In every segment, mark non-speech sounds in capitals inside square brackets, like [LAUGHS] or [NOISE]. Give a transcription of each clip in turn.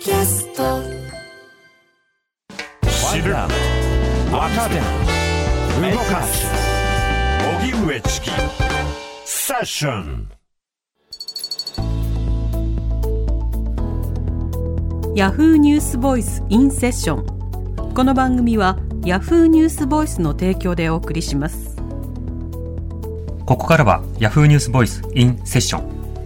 キャスト。知る若手動かす。荻上チキ。セッション。ヤフーニュースボイスインセッションこの番組はヤフーニュースボイスの提供でお送りします。ここからは Yahoo ニュースボイスインセッション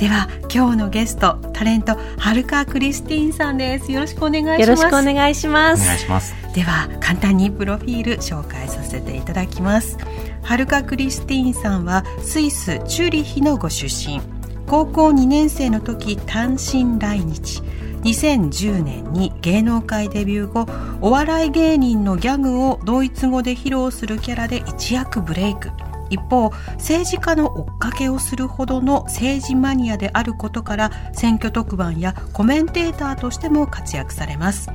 では今日のゲストタレントはるかクリスティーンさんです。よろしくお願いします。よろしくお願いしまおす。願いします。では簡単にプロフィール紹介させていただきます。はるかクリスティーンさんはスイスチューリッヒのご出身。高校2年生の時単身来日。2010年に芸能界デビュー後お笑い芸人のギャグをドイツ語で披露するキャラで一躍ブレイク一方政治家の追っかけをするほどの政治マニアであることから選挙特番やコメンテーターとしても活躍されます。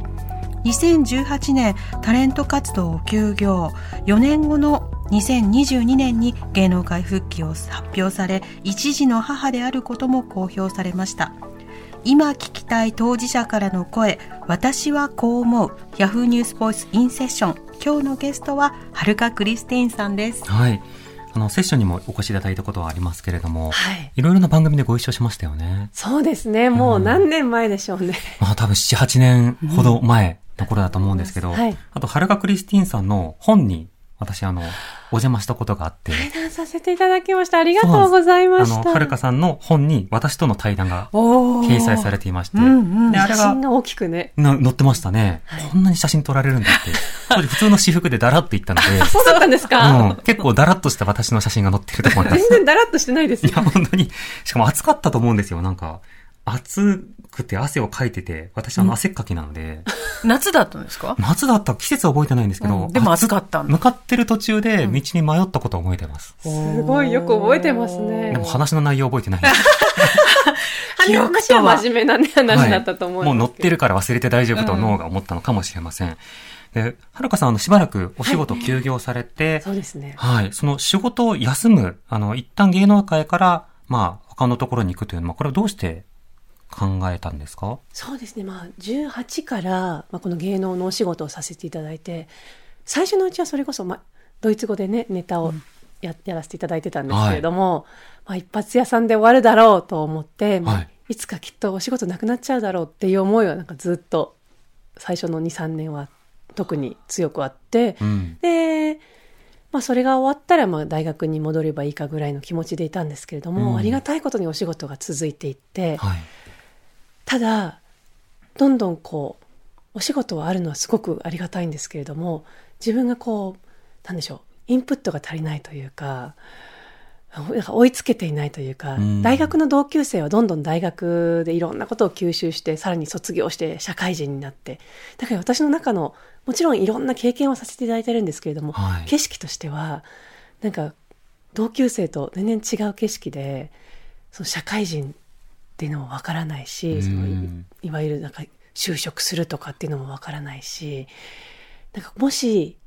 2018年タレント活動を休業。4年後の2022年に芸能界復帰を発表され一児の母であることも公表されました。今聞きたい当事者からの声私はこう思う。ヤフーニュースボイスインセッション今日のゲストははるかクリスティーンさんです。はい。あのセッションにもお越しいただいたことはありますけれども、はい。いろいろな番組でご一緒しましたよねそうですね。もう何年前でしょうね。まあ多分7、8年ほど前の頃だと思うんですけど、はいあと、はるかクリスティーンさんの本に私あの、お邪魔したことがあって、対談させていただきました。ありがとうございました。あの、はるかさんの本に私との対談が掲載されていまして、うんうんで、あれが写真が大きくね。な載ってましたね、こんなに写真撮られるんだって。[LAUGHS] 当時普通の私服でダラッと行ったので、[LAUGHS] そうだったんですか、うん、結構ダラッとした私の写真が載ってると思います全。然だらっとしてないですよ。いや、本当に、しかも暑かったと思うんですよ。なんか、暑くて汗をかいてて、私あの汗っかきなので、[LAUGHS] 夏だったんですか、夏だった季節は覚えてないんですけど、うんでも暑かったんだ向かってる途中で道に迷ったことを覚えてます。すごいよく覚えてますねでも。話の内容覚えてないんです。記 [LAUGHS] 憶話とはは真面目なね、話だったと思うんですけど、もう乗ってるから忘れて大丈夫と脳が思ったのかもしれません。で、はるかさん、あの、しばらくお仕事休業されて、そうですね。はい。その仕事を休む、あの、一旦芸能界から、まあ、他のところに行くというのは、これはどうして考えたんですか？そうですね。まあ、18から、まあ、この芸能のお仕事をさせていただいて、最初のうちはそれこそ、まあ、ドイツ語でね、ネタをや,、やらせていただいてたんですけれども、まあ、一発屋さんで終わるだろうと思って、まあはいい、つかきっとお仕事なくなっちゃうだろうっていう思いは、なんかずっと、最初の2、3年は特に強くあって、うん。で、まあ、それが終わったら、まあ、大学に戻ればいいかぐらいの気持ちでいたんですけれども、うんありがたいことにお仕事が続いていって、はい。ただどんどんこうお仕事はあるのはすごくありがたいんですけれども自分がこうなんでしょうインプットが足りないというか追いつけていないというか、うん。大学の同級生はどんどん大学でいろんなことを吸収してさらに卒業して社会人になってだから私の中のもちろんいろんな経験はさせていただいてるんですけれども、はい。景色としてはなんか同級生と全然違う景色でその社会人っていうのもわからないし、そのうんいいわゆるなんか就職するとかっていうのもわからないしなんかもし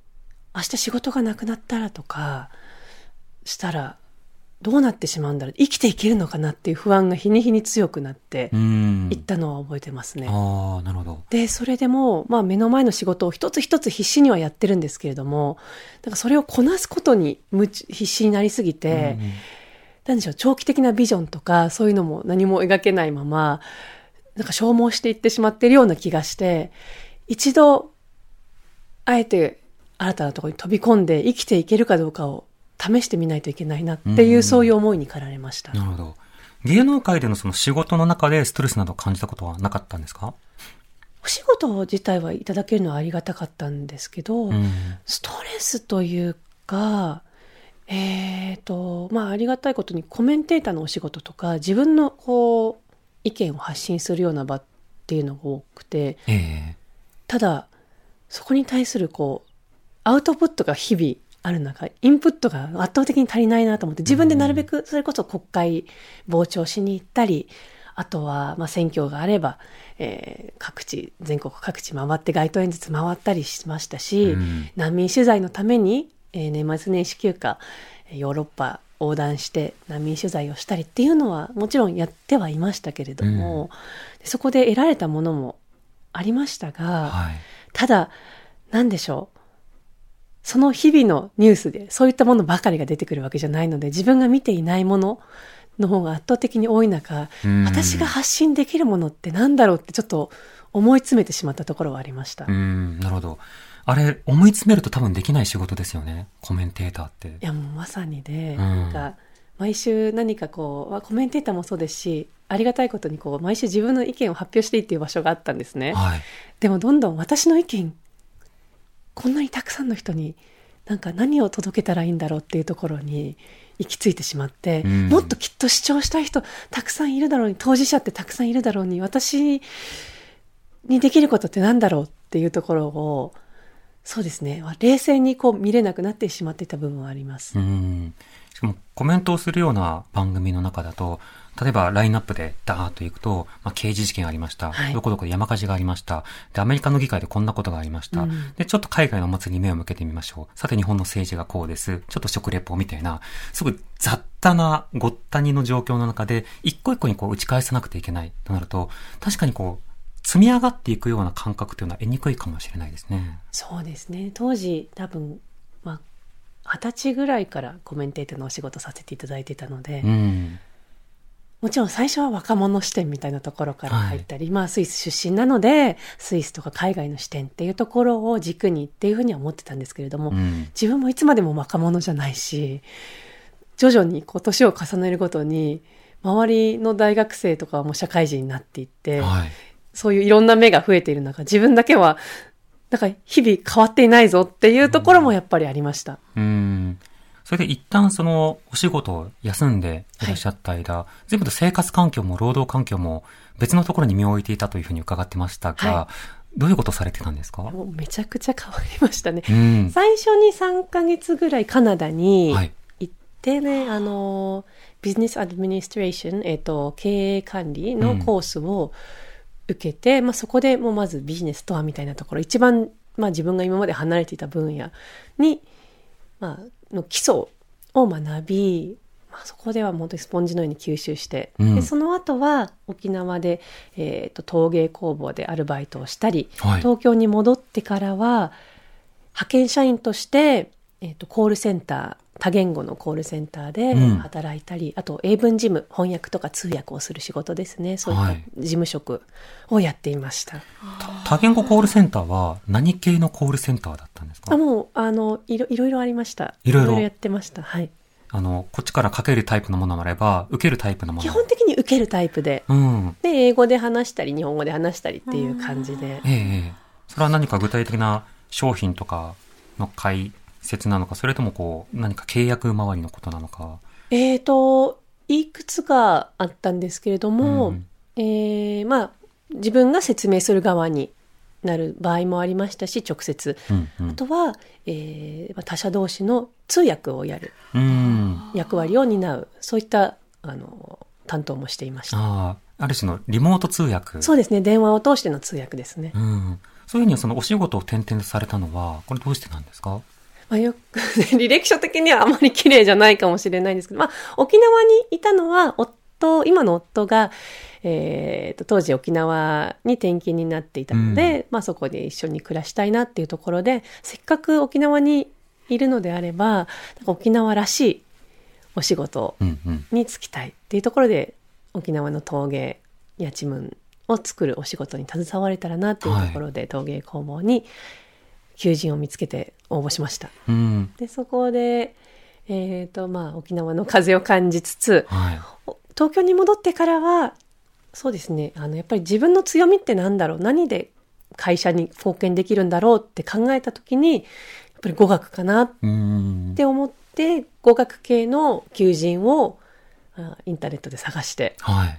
明日仕事がなくなったらとかしたらどうなってしまうんだろう生きていけるのかなっていう不安が日に日に強くなってうんいったのは覚えてますね。ああ、なるほど。でそれでも、まあ、目の前の仕事を一つ一つ必死にはやってるんですけれどもなんかそれをこなすことに必死になりすぎて、うんなんでしょう長期的なビジョンとかそういうのも何も描けないままなんか消耗していってしまっているような気がして一度あえて新たなところに飛び込んで生きていけるかどうかを試してみないといけないなっていう、うんそういう思いに駆られました。なるほど。芸能界でのその仕事の中でストレスなどを感じたことはなかったんですか？お仕事自体はいただけるのはありがたかったんですけど、うん。ストレスというか、えっ、と、まあ、ありがたいことにコメンテーターのお仕事とか、自分のこう、意見を発信するような場っていうのが多くて、ええ。ただ、そこに対するこう、アウトプットが日々ある中、インプットが圧倒的に足りないなと思って、自分でなるべくそれこそ国会傍聴しに行ったり、あとは、まあ、選挙があれば、えー各地、全国各地回って街頭演説回ったりしましたし、うん。難民取材のために、えー年末年始休暇、えーヨーロッパ横断して難民取材をしたりっていうのはもちろんやってはいましたけれども、でそこで得られたものもありましたが、はい。ただ、なんでしょう。その日々のニュースでそういったものばかりが出てくるわけじゃないので、自分が見ていないものの方が圧倒的に多い中、うん私が発信できるものって何だろうってちょっと思い詰めてしまったところはありました。ういん、なるほど。あれ、思い詰めると多分できない仕事ですよね。コメンテーターって。や、もうまさにで、んなんか、毎週何かこう、まあコメンテーターもそうですし、ありがたいことにこう、毎週自分の意見を発表していいっていう場所があったんですね。はい。でもどんどん私の意見、こんなにたくさんの人に、なんか何を届けたらいいんだろうっていうところに行き着いてしまって、うんもっときっと主張したい人たくさんいるだろうに、当事者ってたくさんいるだろうに、私にできることってなんだろうっていうところを、そうですね、冷静にこう見れなくなってしまっていた部分はあります。うん。しかもコメントをするような番組の中だと、例えばラインナップでダーッと行くと、まあ、刑事事件ありました、はいどこどこで山火事がありました。で、アメリカの議会でこんなことがありました。うんで、ちょっと海外のお祭りに目を向けてみましょう。さて日本の政治がこうです。ちょっと食レポみたいな、すごい雑多なごったにの状況の中で、一個一個にこう打ち返さなくてはいけないとなると、確かにこう、積み上がっていくような感覚というのは得にくいかもしれないですね。そうですね。当時、多分、まあ、二十歳ぐらいからコメンテーターのお仕事させていただいてたので、うん。もちろん最初は若者視点みたいなところから入ったり、まあスイス出身なので、スイスとか海外の視点っていうところを軸にっていうふうには思ってたんですけれども、うん。自分もいつまでも若者じゃないし、徐々にこう年を重ねるごとに、周りの大学生とかはもう社会人になっていって、はい。そういういろんな目が増えている中、自分だけは、なんか日々変わっていないぞっていうところもやっぱりありました。うん。それで一旦そのお仕事を休んでいらっしゃった間、全部と生活環境も労働環境も別のところに身を置いていたというふうに伺ってましたが、はどういうことをされてたんですか？もうめちゃくちゃ変わりましたね。うん。最初に3ヶ月ぐらいカナダにはい。行ってね、あの、ビジネスアドミニストレーション、えっ、と、経営管理のコースを受けて、まあそこでもうまずビジネスとはみたいなところ、一番、まあ自分が今まで離れていた分野に、まあ、の基礎を学び、まあ、そこでは本当にスポンジのように吸収して、うんでその後は沖縄で、えー、と陶芸工房でアルバイトをしたり、はい。東京に戻ってからは派遣社員として、えー、とコールセンター多言語のコールセンターでうん。働いたり、あと英文事務翻訳とか通訳をする仕事ですね。そういったはい。事務職をやっていました、多言語コールセンターは何系のコールセンターだったんですか？あもうあのいろいろいろありました。いろいろ。やってました。はい。あの、こっちからかけるタイプのものもあれば、受けるタイプのもの基本的に受けるタイプで。うん。で英語で話したり日本語で話したりっていう感じで。ええええ。それは何か具体的な商品とかの解説なのか、それともこう、何か契約周りのことなのか。えーといくつかあったんですけれども、うんえーまあ自分が説明する側になる場合もありましたし直接うん、うんあ。とは、えーまあ他者同士の通訳をやるうん。役割を担うそういったあの担当もしていましたああ、ある種のリモート通訳。そうですね電話を通しての通訳ですね、うん。そういうふうにそのお仕事を転々とされたのは、これどうしてなんですか？まあ、よく [LAUGHS] 履歴書的にはあまり綺麗じゃないかもしれないんですけど、まあ、沖縄にいたのは夫今の夫が、えーと当時沖縄に転勤になっていたので、まあ、そこで一緒に暮らしたいなっていうところでせっかく沖縄にいるのであればなんか沖縄らしいお仕事うんうん。に就きたいっていうところで沖縄の陶芸やちむんを作るお仕事に携われたらなっていうところで、陶芸工房に求人を見つけて応募しました。うん。でそこで、えーとまあ、沖縄の風を感じつつはい。お東京に戻ってからはそうですねあのやっぱり自分の強みって何だろう？何で会社に貢献できるんだろうって考えた時にやっぱり語学かなっうん。て思って語学系の求人をあインターネットで探してはい。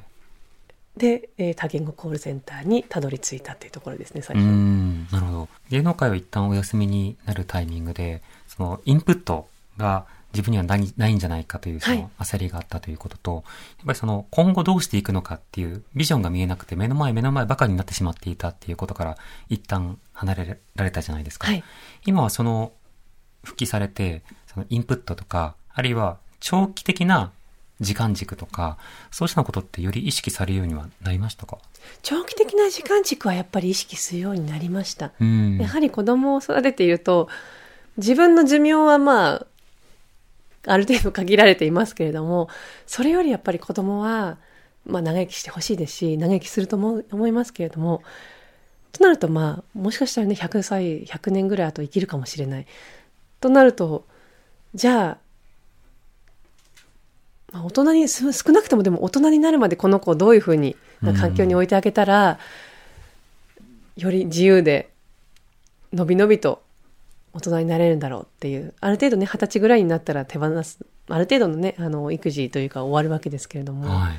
で、えー多言語コールセンターにたどり着いたっていうところですね、最初。ん、なるほど。芸能界は一旦お休みになるタイミングで、そのインプットが自分にはないないんじゃないかというそはいの焦りがあったということと、やっぱりその今後どうしていくのかっていうビジョンが見えなくて目の前目の前ばかりになってしまっていたっていうことから一旦離れられたじゃないですか。はい。今はその復帰されて、そのインプットとか、あるいは長期的な時間軸とか、そうしたことってより意識されるようにはなりましたか？長期的な時間軸はやっぱり意識するようになりました。うん。やはり子供を育てていると、自分の寿命はまあ、ある程度限られていますけれども、それよりやっぱり子供は、まあ長生きしてほしいですし、長生きすると思う思いますけれども、となるとまあ、もしかしたらね、100歳、100年ぐらい後生きるかもしれない。となると、じゃあ、まあ、大人に、す少なくともでも大人になるまでこの子をどういうふうにな環境に置いてあげたら、より自由で、のびのびと大人になれるんだろうっていう、ある程度ね、二十歳ぐらいになったら手放す、ある程度のね、あの、育児というか終わるわけですけれども、はい。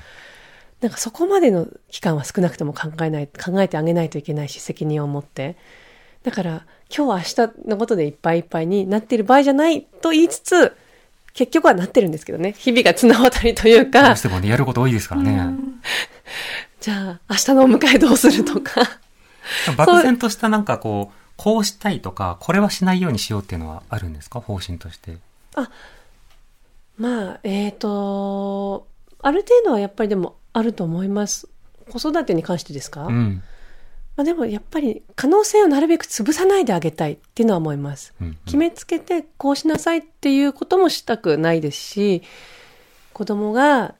なんかそこまでの期間は少なくとも考えない、考えてあげないといけないし、責任を持って。だから、今日は明日のことでいっぱいいっぱいになっている場合じゃないと言いつつ、結局はなってるんですけどね。日々が綱渡りというどかうし、てもね、やること多いですからね。じゃあ、明日のお迎えどうするとか。[LAUGHS] 漠然としたなんかこう、こうしたいとか、これはしないようにしようっていうのはあるんですか？方針として。まあ、えっ、と、ある程度はやっぱりでもあると思います。子育てに関してですか、まうん。あ、でもやっぱり可能性をなるべく潰さないであげたいっていうのは思います。うん。決めつけてこうしなさいっていうこともしたくないですし、子供が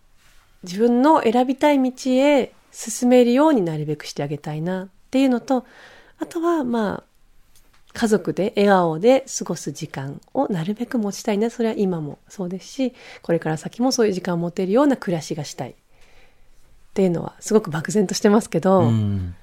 自分の選びたい道へ進めるようになるべくしてあげたいなっていうのと、あとはまあ、家族で笑顔で過ごす時間をなるべく持ちたいな。それは今もそうですし、これから先もそういう時間を持てるような暮らしがしたい。っていうのはすごく漠然としてますけど、うん。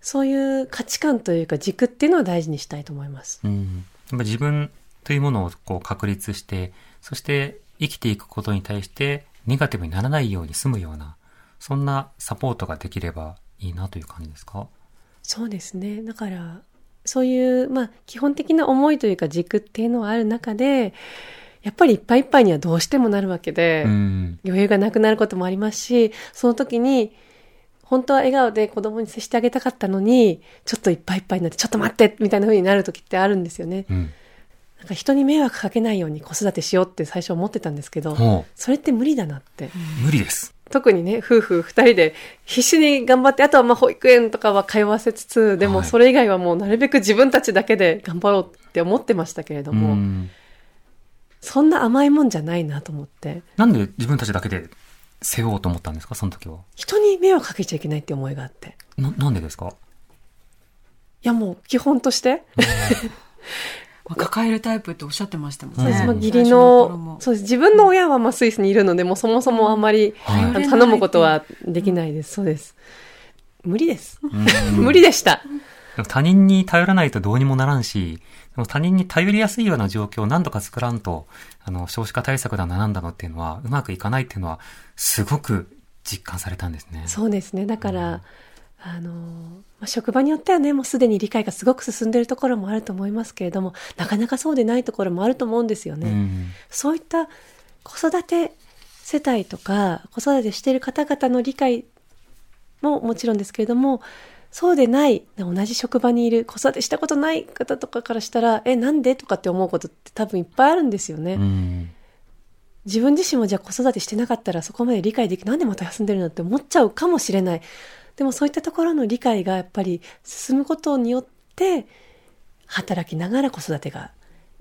そういう価値観というか軸っていうのは大事にしたいと思います。うん。やっぱ自分というものをこう確立して、そして生きていくことに対してネガティブにならないように済むような、そんなサポートができればいいなという感じですか？そうですね。だから、そういう、まあ、基本的な思いというか軸っていうのはある中で、やっぱりいっぱいいっぱいにはどうしてもなるわけで、うん。余裕がなくなることもありますし、その時に、本当は笑顔で子供に接してあげたかったのに、ちょっといっぱいいっぱいになって、ちょっと待ってみたいな風になる時ってあるんですよね。うん。なんか人に迷惑かけないように子育てしようって最初思ってたんですけど、もそれって無理だなって。う、無理です。特にね、夫婦二人で必死に頑張って、あとはまあ保育園とかは通わせつつ、でもはいそれ以外はもうなるべく自分たちだけで頑張ろうって思ってましたけれどうも、ん。そんな甘いもんじゃないなと思って、なんで自分たちだけで背負おうと思ったんですか？その時は。人に迷惑かけちゃいけないって思いがあって。な、なんでですか？いやもう基本として、まあ抱えるタイプっておっしゃってましたもんそうですまあね。義理の、そうです。自分の親はまあスイスにいるので、もうそもそもあんまり、はい頼むことはできないです。そうです。無理です。うん [LAUGHS] 無理でした。他人に頼らないとどうにもならんし、でも他人に頼りやすいような状況を何とか作らんと、あの、少子化対策だななんだのっていうのは、うまくいかないっていうのは、すごく実感されたんですね。そうですね。だから、あの、まあ、職場によってはね、もうすでに理解がすごく進んでいるところもあると思いますけれども、なかなかそうでないところもあると思うんですよね。うん。そういった子育て世帯とか、子育てしている方々の理解ももちろんですけれども、そうでない、同じ職場にいる子育てしたことない方とかからしたら、え、なんでとかって思うことって多分いっぱいあるんですよね。うん。自分自身もじゃあ子育てしてなかったらそこまで理解できなんでまた休んでるのって思っちゃうかもしれない。でもそういったところの理解がやっぱり進むことによって働きながら子育てが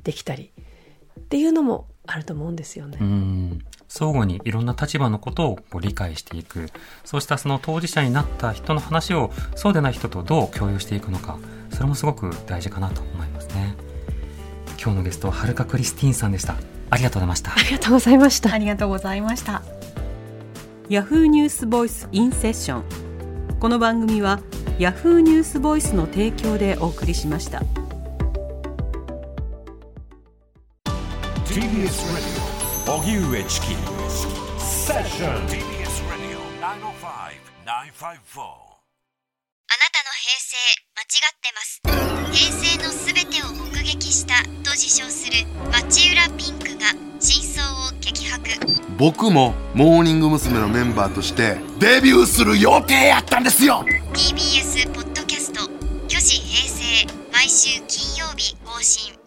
できたりっていうのもあると思うんですよね。うん。相互にいろんな立場のことをこう理解していく。そうしたその当事者になった人の話を、そうでない人とどう共有していくのか。それもすごく大事かなと思いますね。今日のゲストは、はるかクリスティーンさんでした。ありがとうございましたあ。りがとうございましたあ。りがとうございましたヤフーニュースボイスインセッションこの番組はヤフーニュースボイスの提供でお送りしました TBS Radio. 荻上チキセッション TBS Radio 905あなたの平成間違ってます。平成のすべてを目撃したと自称する町浦ピンクが真相を激白。僕もモーニング娘。のメンバーとしてデビューする予定やったんですよ。TBS ポッドキャスト「虚子平成」毎週金曜日更新